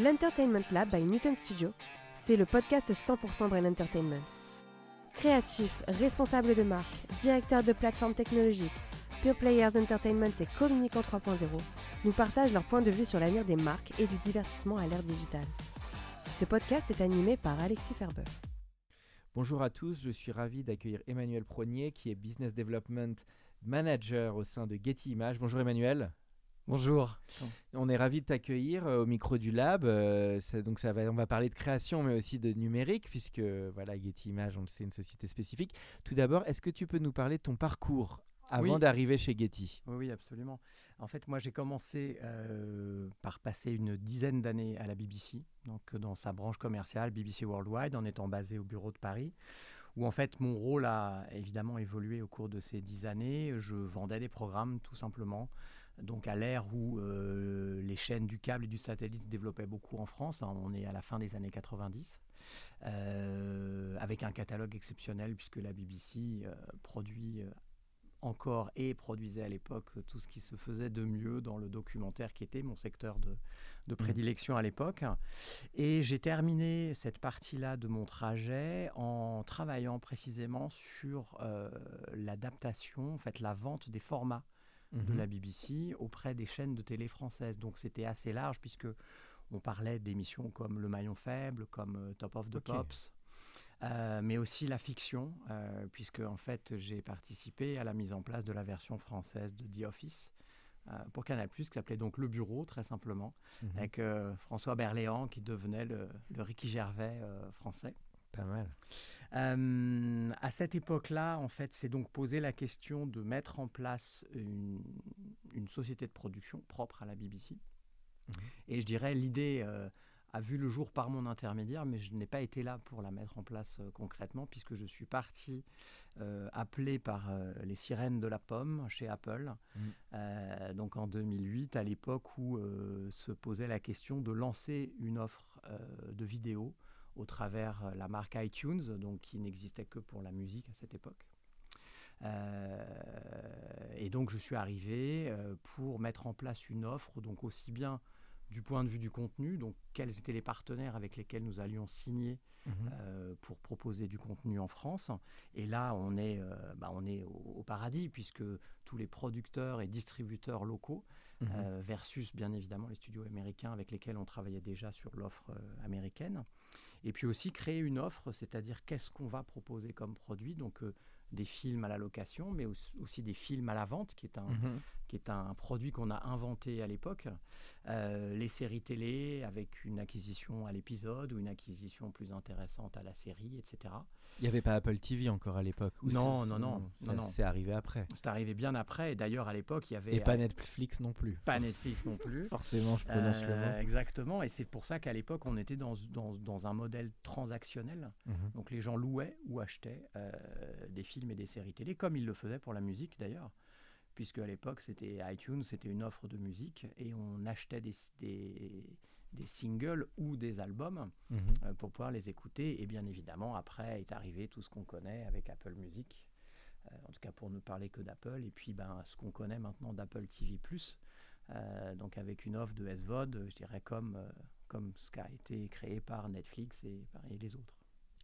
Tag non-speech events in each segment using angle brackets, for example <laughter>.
L'Entertainment Lab by Newton Studio, c'est le podcast 100% Brain Entertainment. Créatifs, responsables de marque, directeurs de plateformes technologiques, Pure Players Entertainment et Communicant 3.0 nous partagent leur point de vue sur l'avenir des marques et du divertissement à l'ère digitale. Ce podcast est animé par Alexis Ferber. Bonjour à tous, je suis ravi d'accueillir Emmanuel Pronier qui est Business Development Manager au sein de Getty Images. Bonjour Emmanuel. Bonjour. On est ravi de t'accueillir euh, au micro du lab. euh, ça- donc ça va, on va parler de création, mais aussi de numérique, puisque voilà, Getty Images, on le sait, une société spécifique. Tout d'abord, est-ce que tu peux nous parler de ton parcours avant Oui. d'arriver chez Getty? Oui, oui, absolument. En fait, moi, j'ai commencé euh, par passer une dizaine d'années à la BBC, donc dans sa branche commerciale, BBC Worldwide, en étant basé au bureau de Paris, où en fait, mon rôle a évidemment évolué au cours de ces dix années. Je vendais des programmes, tout simplement. Donc, à l'ère où euh, les chaînes du câble et du satellite se développaient beaucoup en France, hein, on est à la fin des années 90. euh, avec un catalogue exceptionnel puisque la BBC euh, produit encore et produisait à l'époque tout ce qui se faisait de mieux dans le documentaire qui était mon secteur de, de prédilection à l'époque. Et j'ai terminé cette partie-là de mon trajet en travaillant précisément sur l'adaptation, en fait la vente des formats de Mhm. la BBC auprès des chaînes de télé françaises. Donc c'était assez large puisque on parlait d'émissions comme Le Maillon Faible, comme euh, Top of the. Pops, euh, mais aussi la fiction, euh, puisque en fait j'ai participé à la mise en place de la version française de The Office. pour Canal+, qui s'appelait donc Le Bureau, très simplement, Mhm. avec euh, François Berléand qui devenait le, le Ricky Gervais euh, français. Pas mal. Euh, à cette époque-là, en fait, c'est donc posé la question de mettre en place une, une société de production propre à la BBC. Mhm. Et je dirais, l'idée euh, a vu le jour par mon intermédiaire, mais je n'ai pas été là pour la mettre en place euh, concrètement, puisque je suis parti appelé par les sirènes de la pomme chez Apple, Mhm. donc en 2008, à l'époque où se posait la question de lancer une offre de vidéo au travers euh, la marque iTunes, donc qui n'existait que pour la musique à cette époque. Euh, et donc je suis arrivé euh, pour mettre en place une offre, donc aussi bien du point de vue du contenu, donc quels étaient les partenaires avec lesquels nous allions signer Mhm. euh, pour proposer du contenu en France. Et là, on est, euh, bah, on est au, au paradis puisque tous les producteurs et distributeurs locaux Mhm. euh, versus bien évidemment les studios américains avec lesquels on travaillait déjà sur l'offre américaine. Et puis aussi créer une offre, c'est-à-dire qu'est-ce qu'on va proposer comme produit, donc euh, des films à la location, mais aussi, des films à la vente, qui est un, Mhm. qui est un produit qu'on a inventé à l'époque. Euh, les séries télé avec une acquisition à l'épisode ou une acquisition plus intéressante à la série, etc. Il n'y avait pas Apple TV encore à l'époque Non, non, non, non, non. C'est arrivé après. C'est arrivé bien après. Et d'ailleurs, à l'époque, il y avait Et pas euh, Netflix non plus. pas Netflix non plus. <laughs> Forcément, je prononce le Euh, mot. exactement, et c'est pour ça qu'à l'époque, on était dans, dans, dans un modèle transactionnel. Mhm. Donc les gens louaient ou achetaient euh, des films et des séries télé, comme ils le faisaient pour la musique d'ailleurs, puisque à l'époque, c'était iTunes, c'était une offre de musique, et on achetait des, des, des singles ou des albums Mhm. euh, pour pouvoir les écouter. Et bien évidemment, après est arrivé tout ce qu'on connaît avec Apple Music, euh, en tout cas pour ne parler que d'Apple, et puis ben, ce qu'on connaît maintenant d'Apple TV euh, donc avec une offre de SVOD, je dirais comme, comme ce qui a été créé par Netflix et les autres.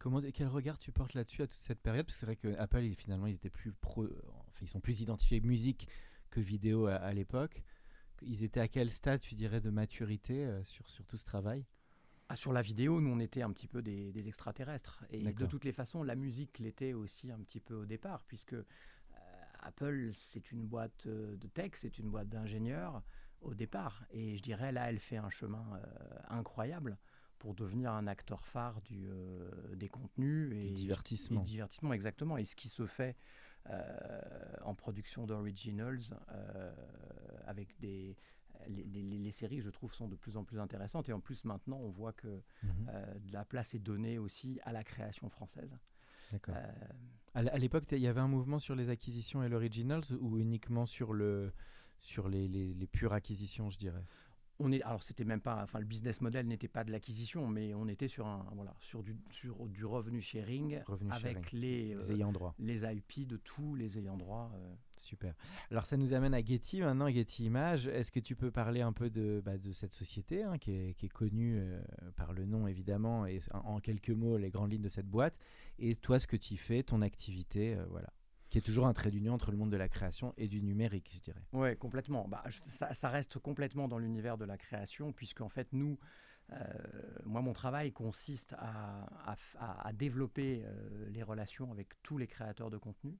Comment, quel regard tu portes là-dessus à toute cette période? Parce que c'est vrai que Apple, ils- finalement, ils étaient plus pro, enfin, ils sont plus identifiés musique que vidéo à, à l'époque. Ils étaient à quel stade, tu dirais, de maturité euh, sur, sur tout ce travail? Ah, sur la vidéo, nous, on était un petit peu des, des extraterrestres. Et de toutes les façons, la musique l'était aussi un petit peu au départ, puisque euh, Apple, c'est une boîte euh, de tech, c'est une boîte d'ingénieurs au départ. Et je dirais, là, elle fait un chemin euh, incroyable pour devenir un acteur phare du, euh, des contenus et Du divertissement. et du divertissement, exactement. Et ce qui se fait euh, en production d'originals euh, avec des, les, séries, je trouve, sont de plus en plus intéressantes. Et en plus, maintenant, on voit que Mhm. de la place est donnée aussi à la création française. D'accord. À l'époque, il y avait un mouvement sur les acquisitions et l'originals ou uniquement sur, le, sur les, les, les pures acquisitions, je dirais? On est, alors c'était même pas, enfin le business model n'était pas de l'acquisition, mais on était sur un, voilà, sur du, sur du revenu sharing Revenu avec sharing. Les, Les euh, ayants droit. les IP de tous les ayants droit. euh. Super. Alors ça nous amène à Getty maintenant, Getty Images. Est-ce que tu peux parler un peu de, bah, de cette société hein, qui, est, qui est connue euh, par le nom évidemment et en, en quelques mots les grandes lignes de cette boîte? Et toi ce que tu fais, ton activité, euh, voilà, qui est toujours un trait d'union entre le monde de la création et du numérique, je dirais. Ouais, complètement. Bah, ça, reste complètement dans l'univers de la création, puisque en fait, nous, euh, moi, mon travail consiste à, à développer euh, les relations avec tous les créateurs de contenu.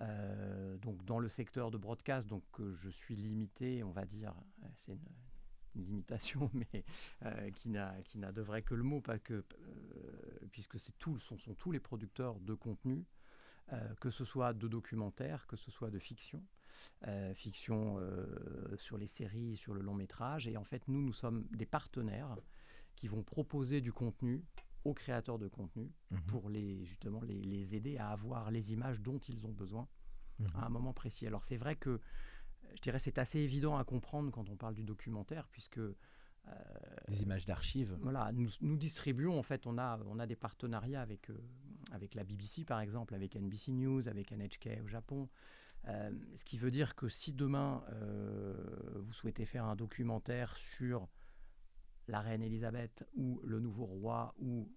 Euh, donc, dans le secteur de broadcast, donc je suis limité, on va dire, c'est une, limitation, <laughs> mais euh, qui n'a de vrai que le mot, pas que, puisque c'est tout, sont tous les producteurs de contenu, euh, que ce soit de documentaires, que ce soit de fiction euh, fiction euh, sur les séries, sur le long métrage. Et en fait, nous, nous sommes des partenaires qui vont proposer du contenu aux créateurs de contenu Mhm. pour les, justement les, les aider à avoir les images dont ils ont besoin Mhm. à un moment précis. Alors c'est vrai que je dirais c'est assez évident à comprendre quand on parle du documentaire puisque Des images d'archives. voilà, nous, nous distribuons, en fait, on a, on a des partenariats avec, euh, avec la BBC, par exemple, avec NBC News, avec NHK au Japon. Euh, ce qui veut dire que si demain, euh, vous souhaitez faire un documentaire sur la reine Elisabeth ou le nouveau roi ou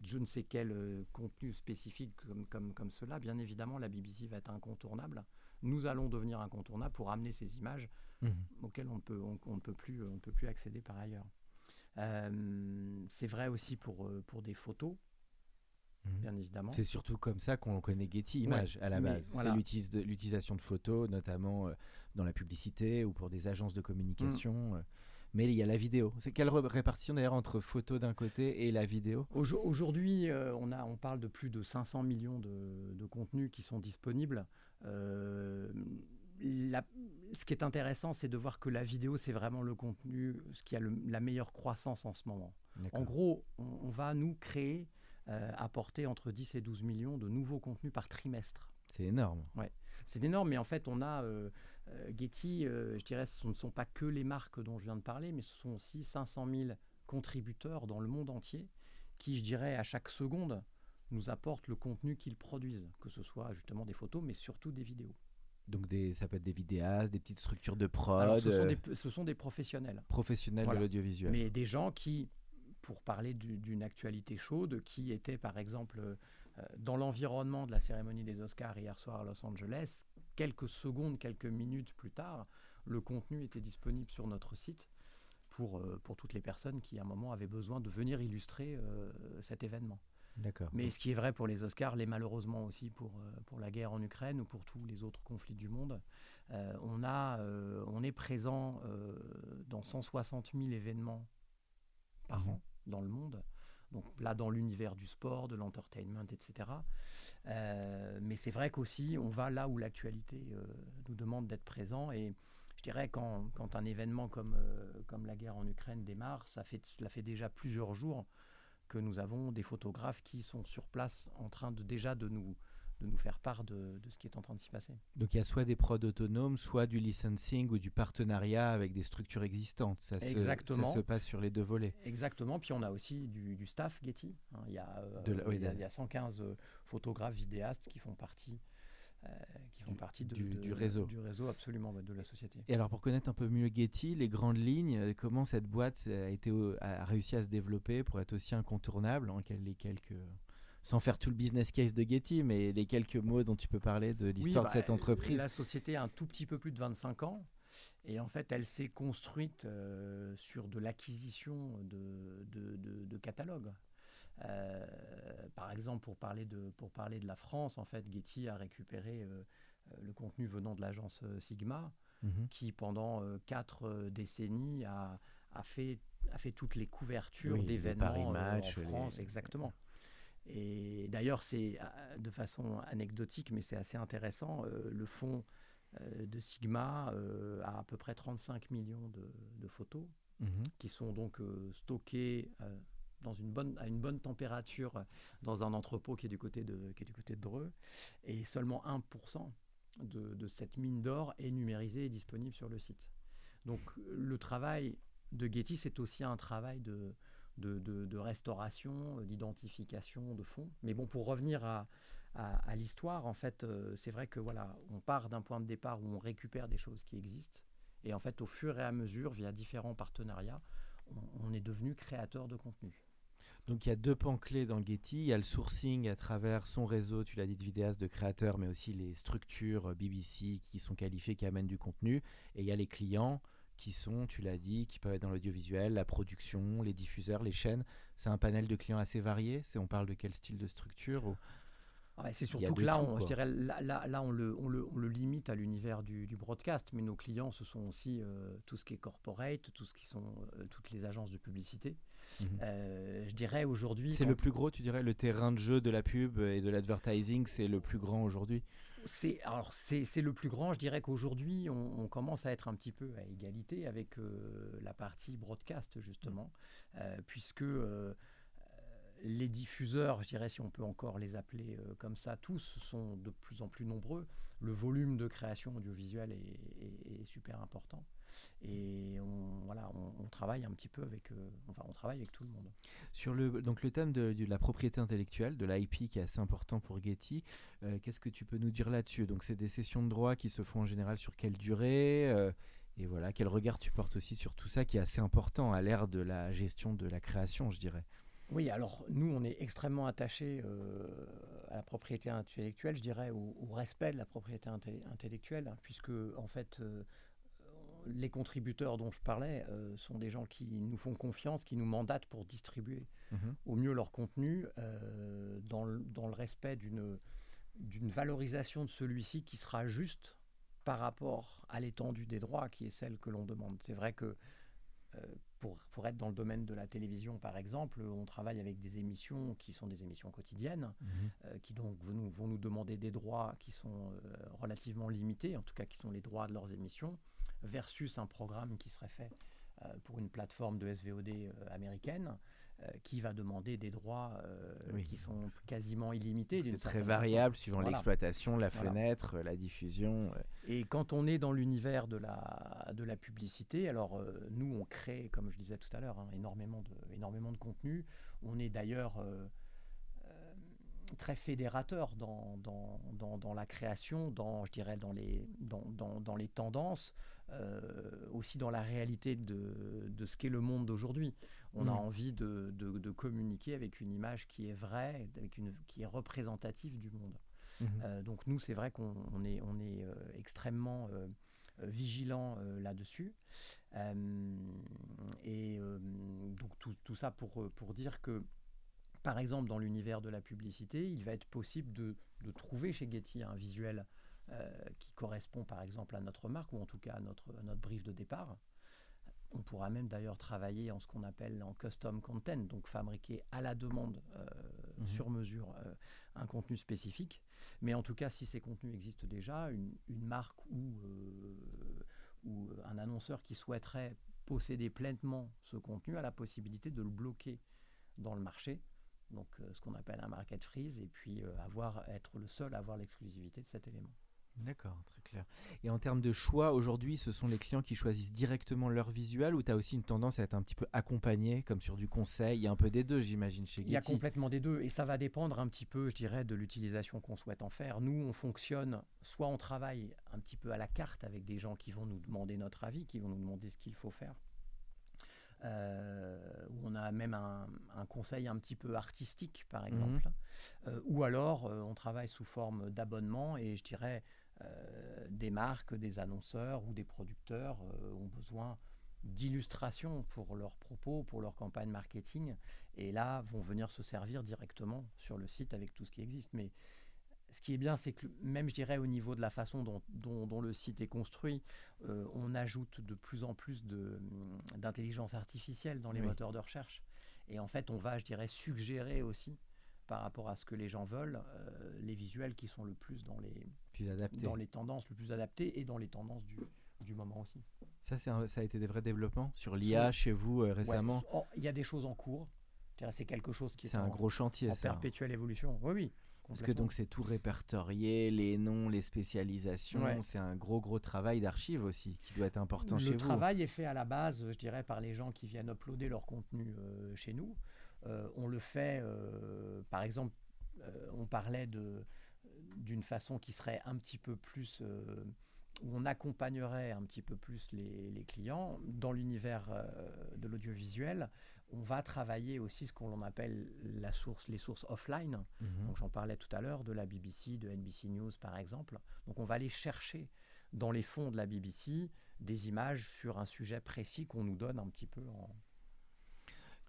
je ne sais quel euh, contenu spécifique comme, comme, comme cela, bien évidemment, la BBC va être incontournable. Nous allons devenir incontournables pour amener ces images Mhm. auxquelles on ne peut, on, peut, plus, on peut plus accéder par ailleurs. Euh, c'est vrai aussi pour, euh, pour des photos, Mhm. bien évidemment. C'est surtout comme ça qu'on connaît Getty Images à la base. voilà. C'est de- l'utilisation de photos, notamment dans la publicité ou pour des agences de communication. Mm. Mais il y a la vidéo. C'est quelle répartition d'ailleurs entre photos d'un côté et la vidéo Aujo- Aujourd'hui, euh, on, a, on parle de plus de 500 millions de, de contenus qui sont disponibles. Euh, la- ce qui est intéressant, c'est de voir que la vidéo, c'est vraiment le contenu, ce qui a le- la meilleure croissance en ce moment. En gros, on, on va nous créer, euh, apporter entre 10 et 12 millions de nouveaux contenus par trimestre. C'est énorme. C'est énorme, mais en fait, on a euh, euh, Getty, euh, je dirais, ce ne sont pas que les marques dont je viens de parler, mais ce sont aussi 500 000 contributeurs dans le monde entier qui, je dirais, à chaque seconde, nous apportent le contenu qu'ils produisent, que ce soit justement des photos, mais surtout des vidéos. Donc des, ça peut être des vidéastes, des petites structures de prod, Alors, ce, sont des, ce sont des professionnels, professionnels Voilà. de l'audiovisuel. mais des gens qui, pour parler du- d'une actualité chaude, qui étaient par exemple dans l'environnement de la cérémonie des Oscars hier soir à Los Angeles, quelques secondes, quelques minutes plus tard, le contenu était disponible sur notre site pour, euh, pour toutes les personnes qui, à un moment, avaient besoin de venir illustrer euh, cet événement. D'accord. Mais ce qui est vrai pour les Oscars, l'est malheureusement aussi pour, euh, pour la guerre en Ukraine ou pour tous les autres conflits du monde. Euh, on, a, euh, on est présent euh, dans 160 000 événements par Mhm. an dans le monde. Donc là, dans l'univers du sport, de l'entertainment, etc. Euh, mais c'est vrai qu'aussi, on va là où l'actualité euh, nous demande d'être présent. Et je dirais, quand, quand un événement comme, euh, comme la guerre en Ukraine démarre, ça fait, cela fait déjà plusieurs jours que nous avons des photographes qui sont sur place en train de déjà de nous, de nous faire part de, de ce qui est en train de s'y passer. Donc il y a soit des prods autonomes, soit du licensing ou du partenariat avec des structures existantes. Ça se, Exactement. ça se passe sur les deux volets. Exactement. Puis on a aussi du, du staff Getty. hein. Il, y a, euh, De la- oui, il, y a, de- il y a 115 euh, photographes, vidéastes qui font partie, euh, qui font Du- partie de- du- de- du réseau. Du réseau, absolument, de la société. Et alors pour connaître un peu mieux Getty, les grandes lignes, euh, comment cette boîte a, été, au- a réussi à se développer pour être aussi incontournable en les quelques... Sans faire tout le business case de Getty, mais les quelques mots dont tu peux parler de l'histoire Oui, de cette bah, entreprise. La société a un tout petit peu plus de 25 ans. Et en fait, elle s'est construite euh, sur de l'acquisition de, de- de- de catalogues. Euh, par exemple, pour parler, de, pour parler de la France, en fait, Getty a récupéré euh, le contenu venant de l'agence Sigma, Mhm. qui pendant quatre décennies a, a fait, a fait toutes les couvertures Oui, d'événements en les- France, exactement. Et d'ailleurs, c'est euh, de façon anecdotique, mais c'est assez intéressant. euh, le fonds de Sigma à à peu près 35 millions de, photos Mhm. qui sont donc stockées dans une bonne, à une bonne température dans un entrepôt qui est du côté de, qui est du côté de Dreux. Et seulement 1% de, de cette mine d'or est numérisé et disponible sur le site. Donc le travail de Getty, c'est aussi un travail de, de, restauration, d'identification de fonds. Mais bon, pour revenir à, à, l'histoire, en fait, euh, c'est vrai que voilà, on part d'un point de départ où on récupère des choses qui existent. Et en fait, au fur et à mesure, via différents partenariats, on, on est devenu créateur de contenu. Donc il y a deux pans clés dans Getty. Il y a le sourcing à travers son réseau, tu l'as dit, de vidéastes, de créateurs, mais aussi les structures euh, BBC qui sont qualifiées, qui amènent du contenu. Et il y a les clients qui sont, tu l'as dit, qui peuvent être dans l'audiovisuel, la production, les diffuseurs, les chaînes. C'est un panel de clients assez varié. On parle de quel style de structure c'est surtout que là, on, je dirais, là, là, on, le, on, le, on, le, limite à l'univers du, du, broadcast, mais nos clients, ce sont aussi euh, tout ce qui est corporate, tout ce qui sont euh, toutes les agences de publicité. Mhm. Euh, je dirais aujourd'hui. C'est le plus gros, tu dirais, le terrain de jeu de la pub et de l'advertising, c'est le plus grand aujourd'hui. C'est alors c'est le plus grand. Je dirais qu'aujourd'hui, on, commence à être un petit peu à égalité avec la partie broadcast justement, puisque les diffuseurs, je dirais si on peut encore les appeler euh, comme ça, tous sont de plus en plus nombreux. Le volume de création audiovisuelle est, super important. Et on, voilà, on, travaille un petit peu avec, euh, enfin, on travaille avec tout le monde. Sur le, donc le thème de, la propriété intellectuelle, de l'IP qui est assez important pour Getty, euh, qu'est-ce que tu peux nous dire là-dessus? Donc c'est des sessions de droit qui se font en général sur quelle durée et voilà, quel regard tu portes aussi sur tout ça qui est assez important à l'ère de la gestion de la création, je dirais? Oui, alors nous, on est extrêmement attachés euh, à la propriété intellectuelle, je dirais, au, respect de la propriété intellectuelle, hein, puisque en fait, euh, les contributeurs dont je parlais euh, sont des gens qui nous font confiance, qui nous mandatent pour distribuer mhm. au mieux leur contenu dans le, dans, le, respect d'une d'une valorisation de celui-ci qui sera juste par rapport à l'étendue des droits qui est celle que l'on demande. C'est vrai que pour, pour, être dans le domaine de la télévision, par exemple, on travaille avec des émissions qui sont des émissions quotidiennes, mhm. euh, qui donc vont nous, vont nous, demander des droits qui sont euh, relativement limités, en tout cas qui sont les droits de leurs émissions, versus un programme qui serait fait euh, pour une plateforme de SVOD américaine. Qui va demander des droits qui sont quasiment illimités. C'est très variable suivant l'exploitation, la fenêtre, la diffusion. Et quand on est dans l'univers de la, de la publicité, alors euh, nous, on crée, comme je disais tout à l'heure, hein, énormément, de, énormément de contenu. On est d'ailleurs très fédérateur dans, dans, dans, dans, la création, dans, je dirais, dans les, dans, dans les tendances. Euh, aussi dans la réalité de, de ce qu'est le monde d'aujourd'hui. On a mm. envie de, de, communiquer avec une image qui est vraie, avec une, qui est représentative du monde. Mm-hmm. Euh, donc nous, c'est vrai qu'on est, on est euh, extrêmement vigilant là-dessus. et donc tout, ça pour, dire que par exemple, dans l'univers de la publicité, il va être possible de, trouver chez Getty un visuel euh, qui correspond par exemple à notre marque ou en tout cas à notre brief de départ. On pourra même d'ailleurs travailler en ce qu'on appelle en custom content, donc fabriquer à la demande, euh, mhm. sur mesure, euh, un contenu spécifique. Mais en tout cas, si ces contenus existent déjà, une, une marque ou, ou un annonceur qui souhaiterait posséder pleinement ce contenu a la possibilité de le bloquer dans le marché donc ce qu'on appelle un market freeze, et puis avoir, être le seul à avoir l'exclusivité de cet élément. D'accord, très clair. Et en termes de choix, aujourd'hui, ce sont les clients qui choisissent directement leur visuel ou tu as aussi une tendance à être un petit peu accompagné, comme sur du conseil? Il y a un peu des deux, j'imagine, chez Getty. Il y a complètement des deux. Et ça va dépendre un petit peu, je dirais, de l'utilisation qu'on souhaite en faire. Nous, on fonctionne, soit on travaille un petit peu à la carte avec des gens qui vont nous demander notre avis, qui vont nous demander ce qu'il faut faire. Euh, où on a même un, conseil un petit peu artistique, par mhm. exemple. Euh, ou alors, euh, on travaille sous forme d'abonnement et je dirais des marques, des annonceurs ou des producteurs euh, ont besoin d'illustrations pour leurs propos, pour leur campagne marketing, et là vont venir se servir directement sur le site avec tout ce qui existe. Mais ce qui est bien, c'est que même, je dirais, au niveau de la façon dont, le site est construit, euh, on ajoute de plus en plus d'intelligence artificielle dans les moteurs de recherche. Et en fait, on va, je dirais, suggérer aussi par rapport à ce que les gens veulent, euh, les visuels qui sont le plus dans les, Plus dans les tendances le plus adaptées et dans les tendances du, du moment aussi. Ça, un- ça a été des vrais développements sur l'IA chez vous euh, Ouais, récemment. oh, Il y a des choses en cours. C'est quelque chose qui est, C'est un en, gros chantier, en ça. perpétuelle évolution. Oui, oui. Parce que donc c'est tout répertorié, les noms, les spécialisations. Ouais. C'est un gros gros travail d'archives aussi qui doit être important chez Le vous. travail est fait à la base, je dirais, par les gens qui viennent uploader leur contenu euh, chez nous. Euh, on le fait, euh, par exemple, euh, on parlait de- d'une façon qui serait un petit peu plus, où on accompagnerait un petit peu plus les, les clients. Dans l'univers euh, de l'audiovisuel, on va travailler aussi ce qu'on appelle la source, les sources offline. Mhm. Donc j'en parlais tout à l'heure de la BBC, de NBC News par exemple. Donc on va aller chercher dans les fonds de la BBC des images sur un sujet précis qu'on nous donne un petit peu en...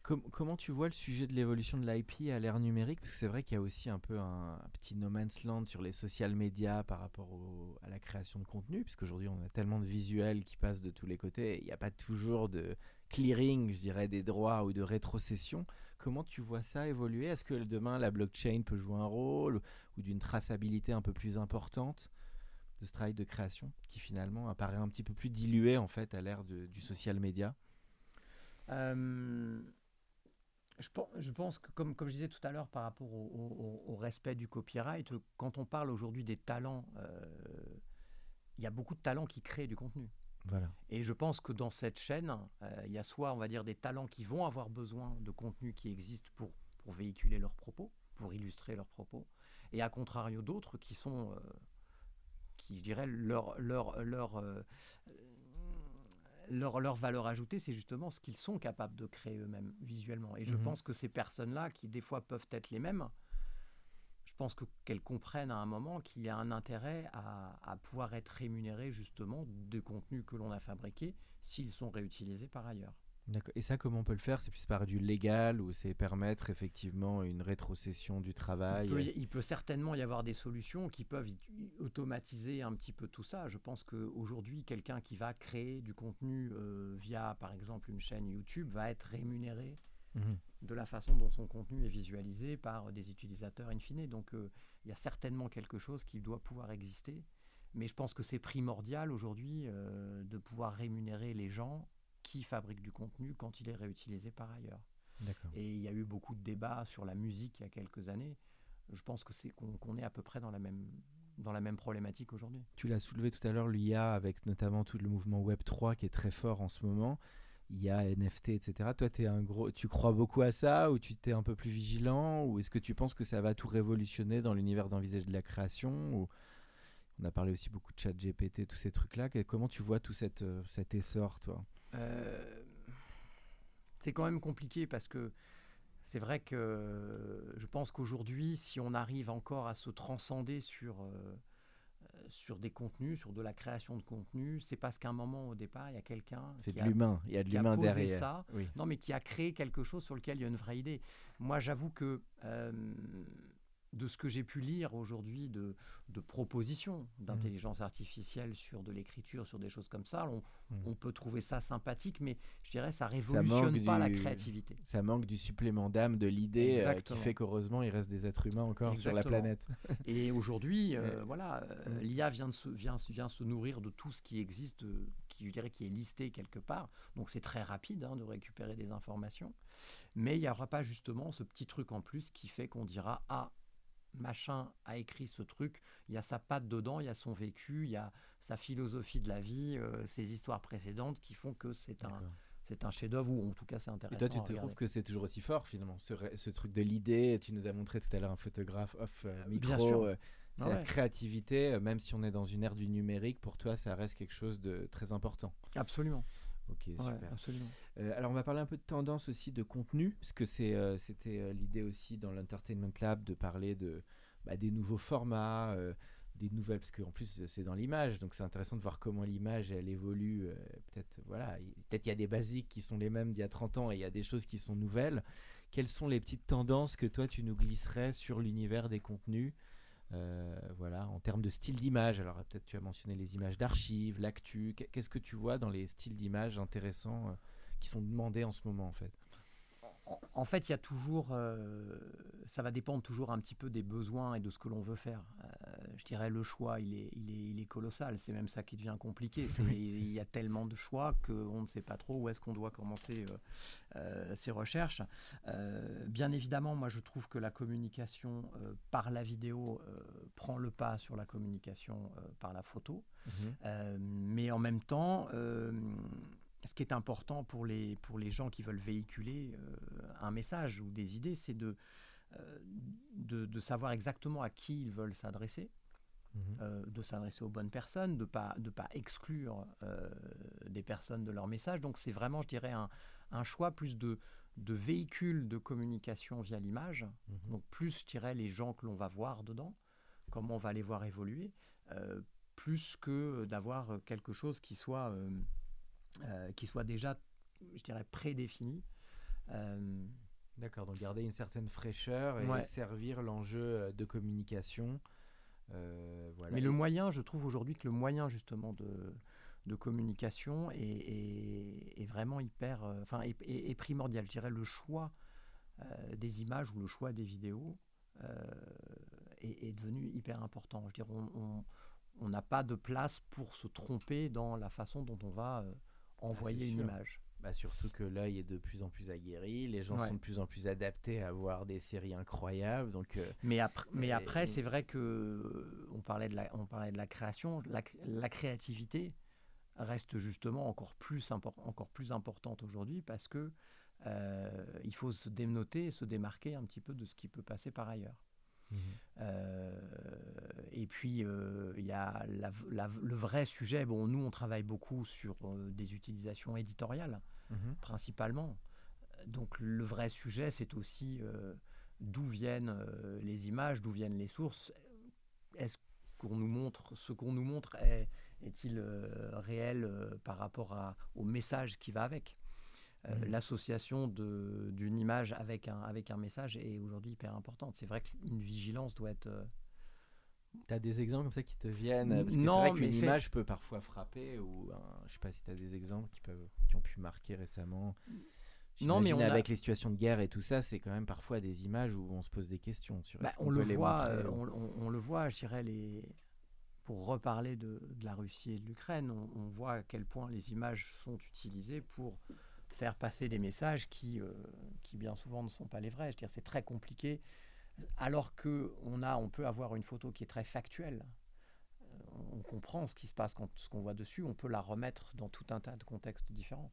Com- comment tu vois le sujet de l'évolution de l'IP à l'ère numérique? Parce que c'est vrai qu'il y a aussi un peu un, petit no man's land sur les social médias par rapport à la création de contenu, puisqu'aujourd'hui on a tellement de visuels qui passent de tous les côtés, il n'y a pas toujours de clearing, je dirais, des droits ou de rétrocession. Comment tu vois ça évoluer? Est-ce que demain la blockchain peut jouer un rôle ou d'une traçabilité un peu plus importante de ce travail de création qui finalement apparaît un petit peu plus dilué en fait à l'ère du social média Euh, je, pen- je pense que, comme, comme je disais tout à l'heure par rapport au, au- au- au respect du copyright, quand on parle aujourd'hui des talents, euh, il y a beaucoup de talents qui créent du contenu. Voilà. Et je pense que dans cette chaîne, euh, il y a soit, on va dire, des talents qui vont avoir besoin de contenu qui existe pour, pour véhiculer leurs propos, pour illustrer leurs propos, et à contrario d'autres qui sont, euh, qui, je dirais, leur, leur, leur, leur, leur valeur ajoutée, c'est justement ce qu'ils sont capables de créer eux-mêmes visuellement. Et je Mhm. pense que ces personnes-là, qui des fois peuvent être les mêmes, je pense que qu'elles comprennent à un moment qu'il y a un intérêt à, à pouvoir être rémunérées justement des contenus que l'on a fabriqués s'ils sont réutilisés par ailleurs. D'accord. Et ça, comment on peut le faire? C'est plus par du légal ou c'est permettre effectivement une rétrocession du travail? Il peut, y- il peut certainement y avoir des solutions qui peuvent automatiser un petit peu tout ça. Je pense qu'aujourd'hui, quelqu'un qui va créer du contenu euh, via, par exemple, une chaîne YouTube va être rémunéré Mhm. de la façon dont son contenu est visualisé par des utilisateurs in fine. Donc euh, il y a certainement quelque chose qui doit pouvoir exister. Mais je pense que c'est primordial aujourd'hui euh, de pouvoir rémunérer les gens qui fabriquent du contenu quand il est réutilisé par ailleurs. Et il y a eu beaucoup de débats sur la musique il y a quelques années. Je pense que c'est qu'on est à peu près dans la même, dans la même problématique aujourd'hui. Tu l'as soulevé tout à l'heure, l'IA, avec notamment tout le mouvement Web3 qui est très fort en ce moment. IA, NFT, etc. Toi, es un gros, tu crois beaucoup à ça ou tu t'es un peu plus vigilant Ou est-ce que tu penses que ça va tout révolutionner dans l'univers d'envisager de la création ou... On a parlé aussi beaucoup de chat GPT, tous ces trucs-là. Comment tu vois tout cette, euh, cet essor, toi? C'est quand même compliqué parce que c'est vrai que je pense qu'aujourd'hui, si on arrive encore à se transcender sur, euh, euh, sur des contenus, sur de la création de contenu, c'est parce qu'à un moment au départ, il y a quelqu'un C'est qui de a l'humain, il y a de l'humain derrière. ça. Oui. Non, mais qui a créé quelque chose sur lequel il y a une vraie idée. Moi, j'avoue que euh, de ce que j'ai pu lire aujourd'hui de, de propositions d'intelligence artificielle sur de l'écriture, sur des choses comme ça, on, on peut trouver ça sympathique, mais je dirais ça révolutionne pas la créativité. Ça manque du supplément d'âme, de l'idée, euh, qui fait qu'heureusement, il reste des êtres humains encore sur la planète. <laughs> Et aujourd'hui, euh, Ouais. voilà, euh, Mm. l'IA vient, de se- vient, vient se nourrir de tout ce qui existe, qui, je dirais, qui est listé quelque part. Donc c'est très rapide hein, de récupérer des informations. Mais il n'y aura pas justement ce petit truc en plus qui fait qu'on dira Ah, machin a écrit ce truc, il y a sa patte dedans, il y a son vécu, il y a sa philosophie de la vie, euh, ses histoires précédentes qui font que c'est un, c'est un chef-d'œuvre ou en tout cas c'est intéressant. Et toi, tu te trouves que c'est toujours aussi fort finalement, ce, truc de l'idée. Tu nous as montré tout à l'heure un photographe off euh, micro. sûr. euh, c'est Ah la créativité, euh, même si on est dans une ère du numérique, pour toi, ça reste quelque chose de très important. Absolument. Ok, Ouais, super. absolument. Euh, alors, on va parler un peu de tendance aussi de contenu, parce que c'est, euh, c'était euh, l'idée aussi dans l'Entertainment Lab de parler de, bah, des nouveaux formats, des nouvelles, parce qu'en plus c'est dans l'image, donc c'est intéressant de voir comment l'image elle évolue. peut-être voilà, il- peut-être il y a des basiques qui sont les mêmes d'il y a 30 ans et il y a des choses qui sont nouvelles. Quelles sont les petites tendances que toi tu nous glisserais sur l'univers des contenus euh, voilà, en termes de style d'image, alors peut-être tu as mentionné les images d'archives, l'actu. Qu'est- Qu'est-ce que tu vois dans les styles d'image intéressants euh, qui sont demandés en ce moment en fait? En, fait, il y a toujours, euh, ça va dépendre toujours un petit peu des besoins et de ce que l'on veut faire. Euh, je dirais le choix, il est, il est, il est colossal. C'est même ça qui devient compliqué. <laughs> il y a tellement de choix qu'on ne sait pas trop où est-ce qu'on doit commencer ses recherches. bien évidemment, moi, je trouve que la communication par la vidéo prend le pas sur la communication par la photo. Mhm. mais en même temps, ce qui est important pour les, pour les gens qui veulent véhiculer euh, un message ou des idées, c'est de, euh, de, de, savoir exactement à qui ils veulent s'adresser, mhm. euh, de s'adresser aux bonnes personnes, de ne pas, de pas exclure des personnes de leur message. Donc c'est vraiment, je dirais, un, un choix plus de, de véhicules de communication via l'image, mhm. donc plus, je dirais, les gens que l'on va voir dedans, comment on va les voir évoluer, plus que d'avoir quelque chose qui soit euh, qui soit déjà, je dirais, prédéfini. Euh, D'accord, donc garder une certaine fraîcheur et servir l'enjeu euh, de communication. voilà. Mais le moyen, je trouve aujourd'hui que le moyen justement de, de communication est, est, vraiment hyper, enfin, est, primordial. Je dirais le choix des images ou le choix des vidéos est, devenu hyper important. Je dirais, on n'a pas de place pour se tromper dans la façon dont on va envoyer une image. Bah surtout que l'œil est de plus en plus aguerri, les gens sont de plus en plus adaptés à voir des séries incroyables. Donc, euh, mais, après, mais après, c'est vrai que on parlait de la, on parlait de la création, la, créativité reste justement encore plus, encore plus importante aujourd'hui parce que euh, il faut se dénoter, se démarquer un petit peu de ce qui peut passer par ailleurs. Mhm. Euh, et puis, euh, il y a le vrai sujet. Bon, nous, on travaille beaucoup sur euh, des utilisations éditoriales, mhm. principalement. Donc, le vrai sujet, c'est aussi d'où viennent les images, d'où viennent les sources. Est-ce qu'on nous montre, ce qu'on nous montre est, est-il réel par rapport à, au message qui va avec? Euh, mmh. l'association d'une image avec un, avec un message est aujourd'hui hyper importante. C'est vrai qu'une vigilance doit être... Euh, tu as des exemples comme ça qui te viennent? Parce que c'est vrai qu'une image peut parfois frapper, ou je sais pas si tu as des exemples qui, peuvent, qui ont pu marquer récemment. Non, mais on avec les situations de guerre et tout ça, c'est quand même parfois des images où on se pose des questions sur bah, on, le voit, euh, on, le voit, je dirais, les... pour reparler de, de la Russie et de l'Ukraine, on, voit à quel point les images sont utilisées pour faire passer des messages qui, euh, qui bien souvent ne sont pas les vrais. Je veux dire, c'est très compliqué. Alors que on a, on peut avoir une photo qui est très factuelle. Euh, on comprend ce qui se passe quand ce qu'on voit dessus. On peut la remettre dans tout un tas de contextes différents.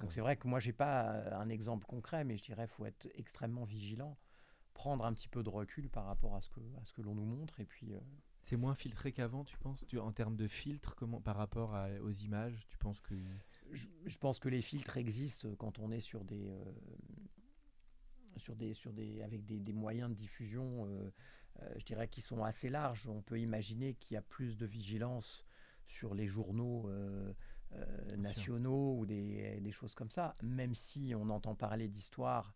Donc c'est vrai que moi j'ai pas euh, un exemple concret, mais je dirais faut être extrêmement vigilant, prendre un petit peu de recul par rapport à ce que à ce que l'on nous montre et puis. C'est moins filtré qu'avant, tu penses? Tu, En termes de filtre, comment, par rapport aux images, tu penses que je, pense que les filtres existent quand on est sur des, euh, sur des, sur des, avec des, moyens de diffusion, euh, euh, je dirais, qui sont assez larges. On peut imaginer qu'il y a plus de vigilance sur les journaux nationaux ou des, des, choses comme ça, même si on entend parler d'histoire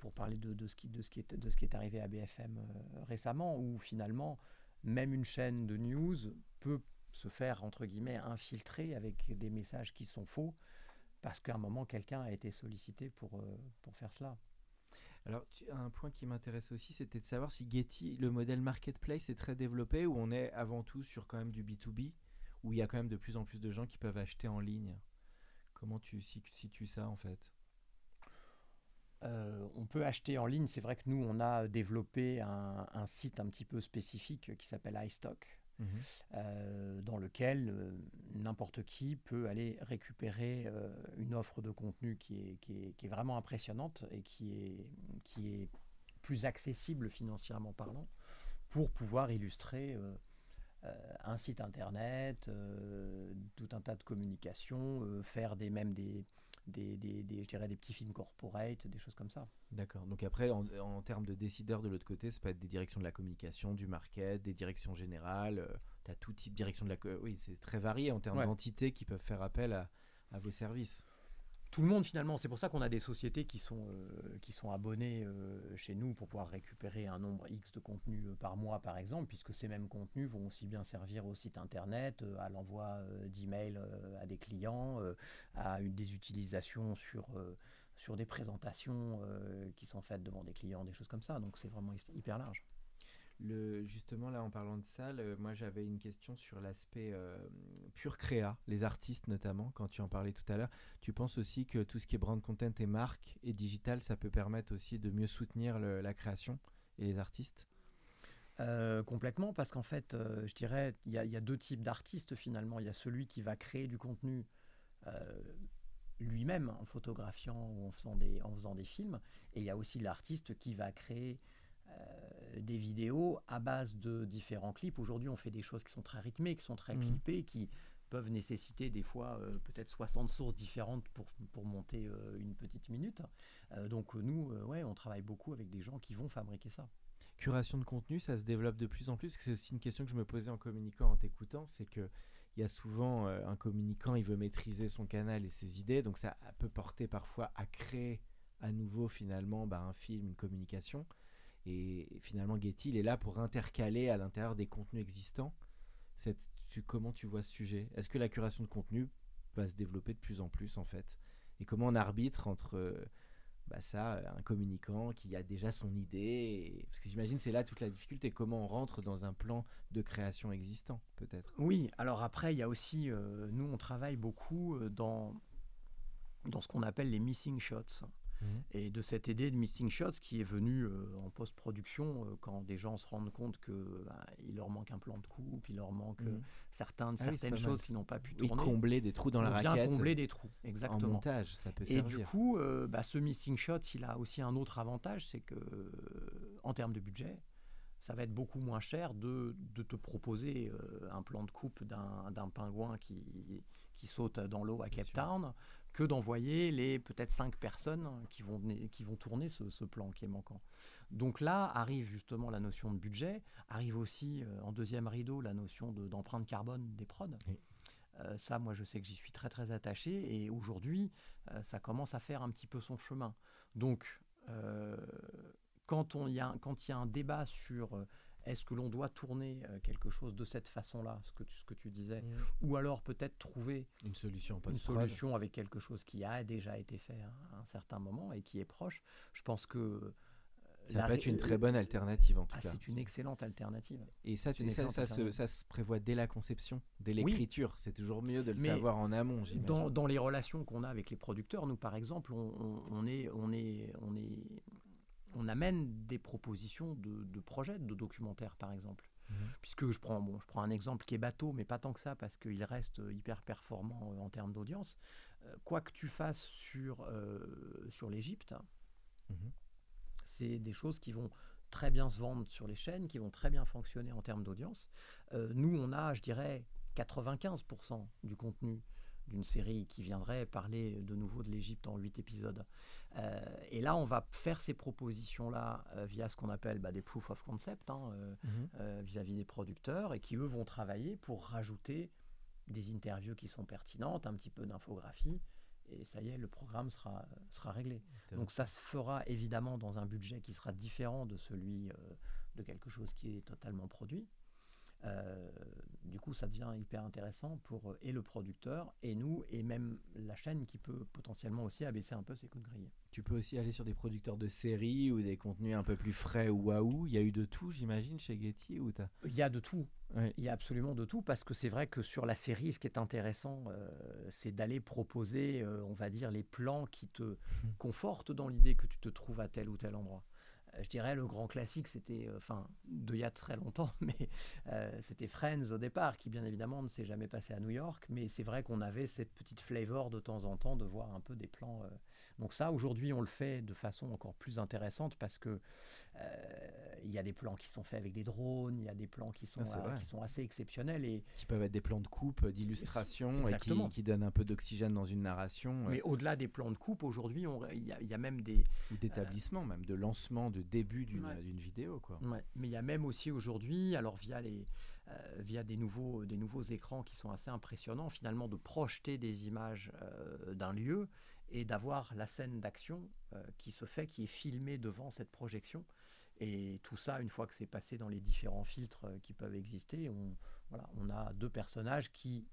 pour parler de, de, ce qui, de, ce qui est, de ce qui est arrivé à BFM récemment, où finalement, même une chaîne de news peut se faire, entre guillemets, infiltrer avec des messages qui sont faux, parce qu'à un moment, quelqu'un a été sollicité pour, euh, pour faire cela. Alors, tu, un point qui m'intéresse aussi, c'était de savoir si Getty, le modèle marketplace, est très développé, ou on est avant tout sur quand même du B2B, où il y a quand même de plus en plus de gens qui peuvent acheter en ligne. Comment tu situes ça, en fait? Euh, on peut acheter en ligne. C'est vrai que nous, on a développé un, un site un petit peu spécifique qui s'appelle iStock, Mhm. Euh, dans lequel euh, n'importe qui peut aller récupérer euh, une offre de contenu qui est, qui est, vraiment impressionnante et qui est, qui est plus accessible financièrement parlant pour pouvoir illustrer un site internet, tout un tas de communications, faire des, même des, des, des, je dirais des petits films corporate, des choses comme ça. D'accord. Donc après, en, termes de décideurs de l'autre côté, ça peut être des directions de la communication, du market, des directions générales. Euh, tu as tout type de direction de la... Oui, c'est très varié en termes d'entités qui peuvent faire appel à, à, vos services. Tout le monde finalement. C'est pour ça qu'on a des sociétés qui sont, euh, qui sont abonnées euh, chez nous pour pouvoir récupérer un nombre X de contenus euh, par mois, par exemple, puisque ces mêmes contenus vont aussi bien servir au site internet, à l'envoi d'emails à des clients, à une, des utilisations sur, sur des présentations qui sont faites devant des clients, des choses comme ça. Donc c'est vraiment hyper large. Justement, là, en parlant de ça, moi j'avais une question sur l'aspect euh, pur créa, les artistes notamment, quand tu en parlais tout à l'heure. Tu penses aussi que tout ce qui est brand content et marque et digital, ça peut permettre aussi de mieux soutenir la création et les artistes? Euh, complètement, parce qu'en fait, euh, je dirais, il y, a deux types d'artistes finalement. Il y a celui qui va créer du contenu lui-même en photographiant ou en faisant des, en faisant des films, et il y a aussi l'artiste qui va créer des vidéos à base de différents clips. Aujourd'hui, on fait des choses qui sont très rythmées, qui sont très mmh. clippées, qui peuvent nécessiter des fois euh, peut-être 60 sources différentes pour, pour monter euh, une petite minute. donc nous, ouais, on travaille beaucoup avec des gens qui vont fabriquer ça. Curation de contenu, ça se développe de plus en plus. C'est aussi une question que je me posais en communiquant, en t'écoutant, c'est que il y a souvent un communicant, il veut maîtriser son canal et ses idées, donc ça peut porter parfois à créer à nouveau finalement bah, un film, une communication. Et finalement, Getty, il est là pour intercaler à l'intérieur des contenus existants. Comment tu vois ce sujet? Est-ce que la curation de contenu va se développer de plus en plus, en fait? Et comment on arbitre entre bah ça, un communicant qui a déjà son idée Parce que j'imagine c'est là toute la difficulté. Comment on rentre dans un plan de création existant, peut-être? Oui, alors après, il y a aussi, euh, nous, on travaille beaucoup euh, dans, dans ce qu'on appelle les missing shots. Mhm. Et de cette idée de missing shots qui est venue euh, en post-production euh, quand des gens se rendent compte qu'il bah, leur manque un plan de coupe, il leur manque euh, mhm. certaines, ah certaines choses qui n'ont pas pu tourner. Et combler des trous dans la raquette. combler des trous, exactement. En montage, ça peut et servir. Et du coup, bah, ce missing shot, il a aussi un autre avantage, c'est que en termes de budget, ça va être beaucoup moins cher de, de te proposer un plan de coupe d'un pingouin qui, qui saute dans l'eau à Cape Town que d'envoyer les peut-être cinq personnes qui vont, qui vont tourner ce, plan qui est manquant. Donc là arrive justement la notion de budget, arrive aussi euh, en deuxième rideau la notion d'empreinte carbone des prods. Euh, ça, moi, je sais que j'y suis très très attaché et aujourd'hui, euh, ça commence à faire un petit peu son chemin. Donc, quand, on y il y a un débat sur est-ce que l'on doit tourner euh, quelque chose de cette façon-là, ce que tu, ce que tu disais, mm. ou alors peut-être trouver une solution, une solution avec quelque chose qui a déjà été fait à un certain moment et qui est proche. Je pense que euh, ça peut être une très bonne alternative en tout ah, cas. C'est une excellente alternative. Et ça, ça, ça, se, ça, se, prévoit dès la conception, dès l'écriture. C'est toujours mieux de le savoir en amont. Dans, dans, les relations qu'on a avec les producteurs, nous par exemple, on, on, est, on, est, on est on amène des propositions de, projets, de documentaires par exemple. Mhm. Puisque je prends, bon, je prends un exemple qui est bateau, mais pas tant que ça, parce qu'il reste hyper performant euh, en termes d'audience. Euh, quoi que tu fasses sur, euh, sur l'Égypte, mhm. c'est des choses qui vont très bien se vendre sur les chaînes, qui vont très bien fonctionner en termes d'audience. nous, on a, je dirais, 95% du contenu d'une série qui viendrait parler de nouveau de l'Égypte en huit épisodes. Euh, et là, on va faire ces propositions-là euh, via ce qu'on appelle bah, des proof of concept hein, euh, mhm. vis-à-vis des producteurs et qui, eux, vont travailler pour rajouter des interviews qui sont pertinentes, un petit peu d'infographie. Et ça y est, le programme sera, sera réglé. Donc ça se fera évidemment dans un budget qui sera différent de celui de quelque chose qui est totalement produit. Euh, du coup, ça devient hyper intéressant pour euh, et le producteur et nous et même la chaîne qui peut potentiellement aussi abaisser un peu ses coûts de grille. Tu peux aussi aller sur des producteurs de séries ou des contenus un peu plus frais ou waouh. Il y a eu de tout, j'imagine, chez Getty ou Il y a de tout. Il y a absolument de tout parce que c'est vrai que sur la série, ce qui est intéressant, euh, c'est d'aller proposer, on va dire, les plans qui te mmh. confortent dans l'idée que tu te trouves à tel ou tel endroit je dirais le grand classique, c'était, euh, enfin, de il y a très longtemps, <laughs> mais euh, c'était Friends au départ, qui bien évidemment ne s'est jamais passé à New York, mais c'est vrai qu'on avait cette petite flavor de temps en temps de voir un peu des plans. Euh. Donc ça, aujourd'hui, on le fait de façon encore plus intéressante parce que il y a des plans qui sont faits avec des drones, il y a des plans qui sont, ah, qui sont assez exceptionnels et qui peuvent être des plans de coupe, d'illustration et qui, qui, donnent un peu d'oxygène dans une narration. Mais au-delà des plans de coupe, aujourd'hui, il y, y, a même des ou d'établissement, même de lancement de début d'une vidéo. Quoi. Mais il y a même aussi aujourd'hui, alors via, les, euh, via des, nouveaux, des nouveaux écrans qui sont assez impressionnants, finalement de projeter des images euh, d'un lieu et d'avoir la scène d'action qui se fait, qui est filmée devant cette projection. Et tout ça, une fois que c'est passé dans les différents filtres qui peuvent exister, on, voilà, on a deux personnages qui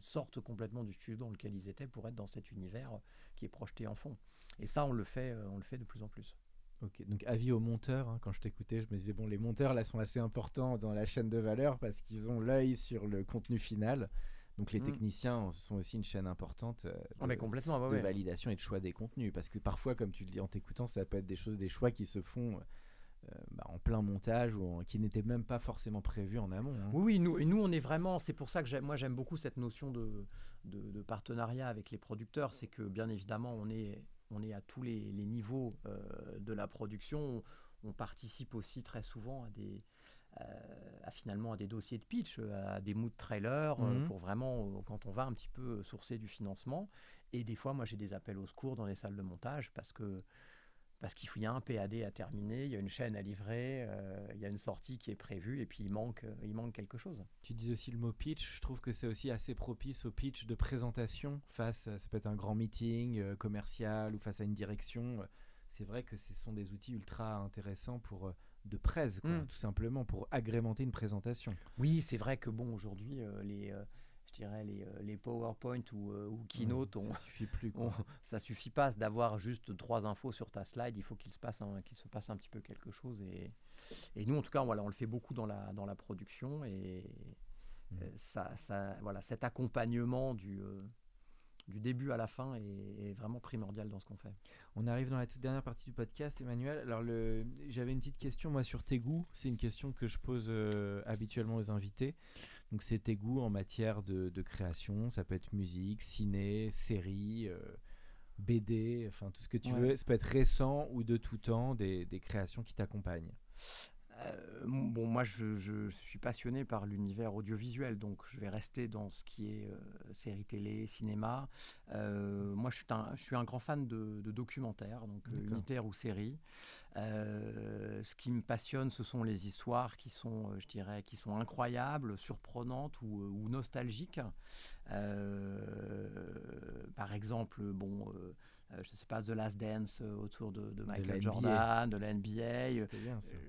sortent complètement du studio dans lequel ils étaient pour être dans cet univers qui est projeté en fond. Et ça, on le fait, on le fait de plus en plus. Ok, donc avis aux monteurs, hein, quand je t'écoutais, je me disais, bon, les monteurs là sont assez importants dans la chaîne de valeur parce qu'ils ont l'œil sur le contenu final. Donc les mm. techniciens sont aussi une chaîne importante euh, ah, de, complètement, de validation et de choix des contenus. Parce que parfois, comme tu le dis en t'écoutant, ça peut être des choses, des choix qui se font euh, bah, en plein montage ou qui n'étaient même pas forcément prévus en amont. Hein. Oui, nous, et nous on est vraiment, c'est pour ça que moi j'aime beaucoup cette notion de, de, partenariat avec les producteurs, c'est que bien évidemment on est on est à tous les, niveaux euh, de la production. On, participe aussi très souvent à des, euh, à finalement à des dossiers de pitch, à des mood trailers, euh, mhm. pour vraiment, quand on va un petit peu sourcer du financement. Et des fois, moi, j'ai des appels au secours dans les salles de montage parce que parce qu'il y a un PAD à terminer, il y a une chaîne à livrer, euh, il y a une sortie qui est prévue et puis il manque, euh, il manque quelque chose. Tu dis aussi le mot pitch, je trouve que c'est aussi assez propice au pitch de présentation face, ça peut être un grand meeting euh, commercial ou face à une direction. C'est vrai que ce sont des outils ultra intéressants pour de presse, hmm. tout simplement, pour agrémenter une présentation. Oui, c'est vrai que bon, aujourd'hui, les je dirais, les, euh, les PowerPoint ou, euh, ou Keynote, ça suffit plus. <laughs> ça suffit pas d'avoir juste trois infos sur ta slide. Il faut qu'il se passe qu'il se passe un petit peu quelque chose. Et, et nous, en tout cas, voilà, on le fait beaucoup dans la, dans la production et euh, ça, ça, voilà, cet accompagnement du du début à la fin est, vraiment primordial dans ce qu'on fait. On arrive dans la toute dernière partie du podcast, Emmanuel. Alors, j'avais une petite question, moi, sur tes goûts. C'est une question que je pose habituellement aux invités. Donc c'est tes goûts en matière de, création, ça peut être musique, ciné, série, euh, BD, enfin tout ce que tu veux. Ça peut être récent ou de tout temps, des, des créations qui t'accompagnent. Euh, bon, moi, je, suis passionné par l'univers audiovisuel, donc je vais rester dans ce qui est euh, série télé, cinéma. moi, je suis, un, je suis un grand fan de, documentaires, donc unitaires ou séries. Euh, ce qui me passionne, ce sont les histoires qui sont, euh, je dirais, qui sont incroyables, surprenantes ou, euh, nostalgiques. Par exemple, bon, je ne sais pas, The Last Dance autour de, Michael Jordan, de la NBA.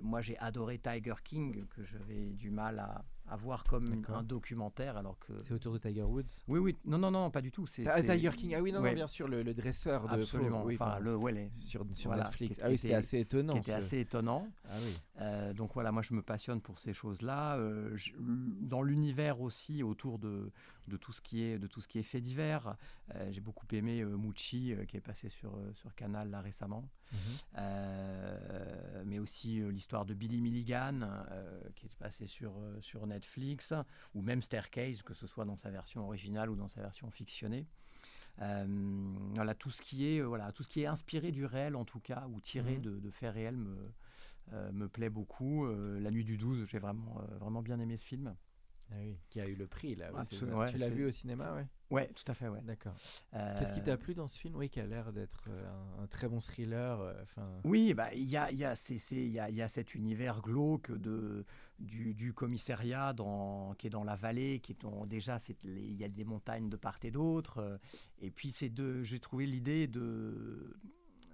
moi, j'ai adoré Tiger King, que j'avais du mal à, à voir comme un documentaire alors que c'est autour de Tiger Woods. Oui oui. Non non non pas du tout. C'est ah, Tiger King. Ah oui non, non bien sûr le, dresseur de absolument. enfin le ouais, sur, sur Netflix. ah oui c'était assez étonnant c'était assez étonnant. Ah oui. Euh, donc voilà moi je me passionne pour ces choses là euh, dans l'univers aussi autour de, de tout ce qui est de tout ce qui est fait divers euh, j'ai beaucoup aimé Mucci qui est passé sur sur Canal là récemment mhm. mais aussi l'histoire de Billy Milligan qui est passé sur sur Netflix ou même Staircase, que ce soit dans sa version originale ou dans sa version fictionnée. Euh, voilà, tout ce qui est voilà, tout ce qui est inspiré du réel en tout cas ou tiré mhm. de, faits réels me, euh, me plaît beaucoup. Euh, La nuit du 12, j'ai vraiment vraiment bien aimé ce film. Ah oui, qui a eu le prix là. tu l'as vu au cinéma, ouais? Ouais, tout à fait, ouais. D'accord. Qu'est-ce qui t'a plu dans ce film? Oui, qui a l'air d'être un, très bon thriller. Enfin. oui, bah il y a il y a y a, y a cet univers glauque de du, commissariat dans, qui est dans la vallée, qui est déjà il y a des montagnes de part et d'autre. Euh, et puis c'est de, j'ai trouvé l'idée de,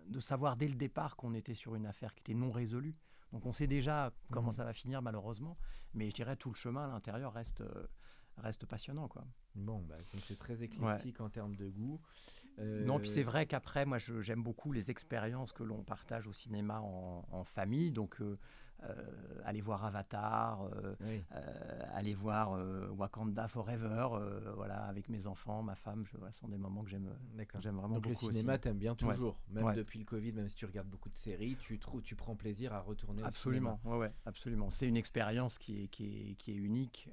de savoir dès le départ qu'on était sur une affaire qui était non résolue. Donc on sait déjà comment mmh. ça va finir malheureusement, mais je dirais tout le chemin à l'intérieur reste, euh, reste passionnant. Quoi. Bon, bah, c'est très éclectique en termes de goût. Non, puis c'est euh, vrai qu'après, moi j'aime beaucoup les expériences que l'on partage au cinéma en, famille. Donc euh, aller voir Avatar, euh, euh, aller voir Wakanda Forever, voilà, avec mes enfants, ma femme, ce sont des moments que j'aime, j'aime vraiment Donc beaucoup. le cinéma, t'aimes bien toujours, même depuis le Covid, même si tu regardes beaucoup de séries, tu prends plaisir à retourner absolument, au cinéma. Ouais, absolument. C'est une expérience qui est, qui est, qui est unique,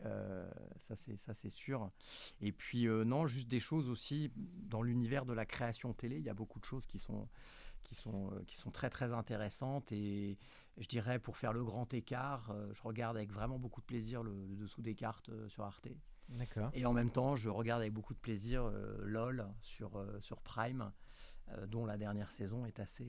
ça c'est ça c'est sûr. Et puis non, juste des choses aussi dans l'univers de la création télé, il y a beaucoup de choses qui sont qui sont, qui sont très très intéressantes et, je dirais, pour faire le grand écart, euh, je regarde avec vraiment beaucoup de plaisir le, dessous des cartes euh, sur Arte. D'accord. Et en même temps, je regarde avec beaucoup de plaisir euh, LOL sur, sur Prime, dont la dernière saison est assez,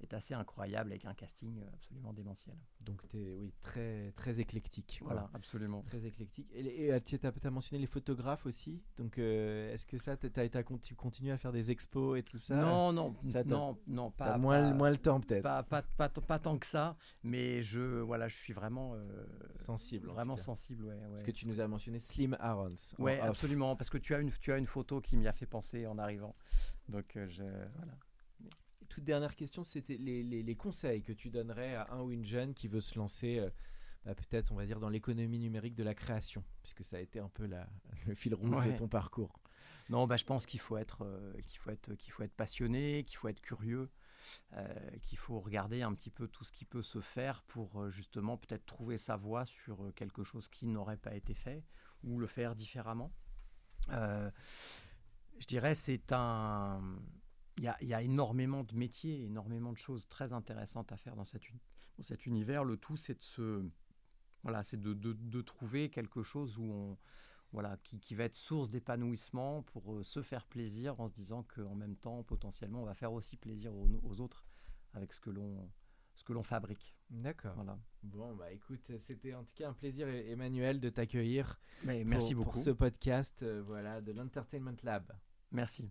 est assez incroyable avec un casting euh, absolument démentiel. Donc tu es oui, très, très éclectique. Voilà, absolument. Très éclectique. Et, et, euh, tu as, mentionné les photographes aussi. Donc euh, est-ce que ça, tu continues à faire des expos et tout ça? Non, non, ça, non, non, pas, moins, moins le temps peut-être? pas, pas, pas, tant que ça, mais je, voilà, je suis vraiment, euh, Sensible. en vraiment sensible, ouais, ouais. Parce que tu nous as mentionné Slim Arons. en Ouais, off. absolument, parce que tu as une, tu as une photo qui m'y a fait penser en arrivant. Donc, euh, je, voilà. Toute dernière question, c'était les, les- les conseils que tu donnerais à un ou une jeune qui veut se lancer, euh, bah, peut-être, on va dire, dans l'économie numérique de la création, puisque ça a été un peu la, le fil rouge Ouais. de ton parcours. Non, bah, je pense qu'il faut être, euh, qu'il faut être, qu'il faut être passionné, qu'il faut être curieux, euh, qu'il faut regarder un petit peu tout ce qui peut se faire pour justement peut-être trouver sa voie sur quelque chose qui n'aurait pas été fait ou le faire différemment. Je dirais c'est un, il y a, il y a énormément de métiers, énormément de choses très intéressantes à faire dans cet, uni- dans cet univers. Le tout, c'est de se, voilà, c'est de, de- de trouver quelque chose où on, voilà, qui, qui va être source d'épanouissement pour euh, se faire plaisir en se disant qu'en même temps, potentiellement, on va faire aussi plaisir aux, aux autres avec ce que l'on ce que l'on fabrique. D'accord. Voilà. Bon, bah écoute, c'était en tout cas un plaisir, E- Emmanuel, de t'accueillir. Pour- ce podcast euh, voilà, de l'Entertainment Lab. Merci.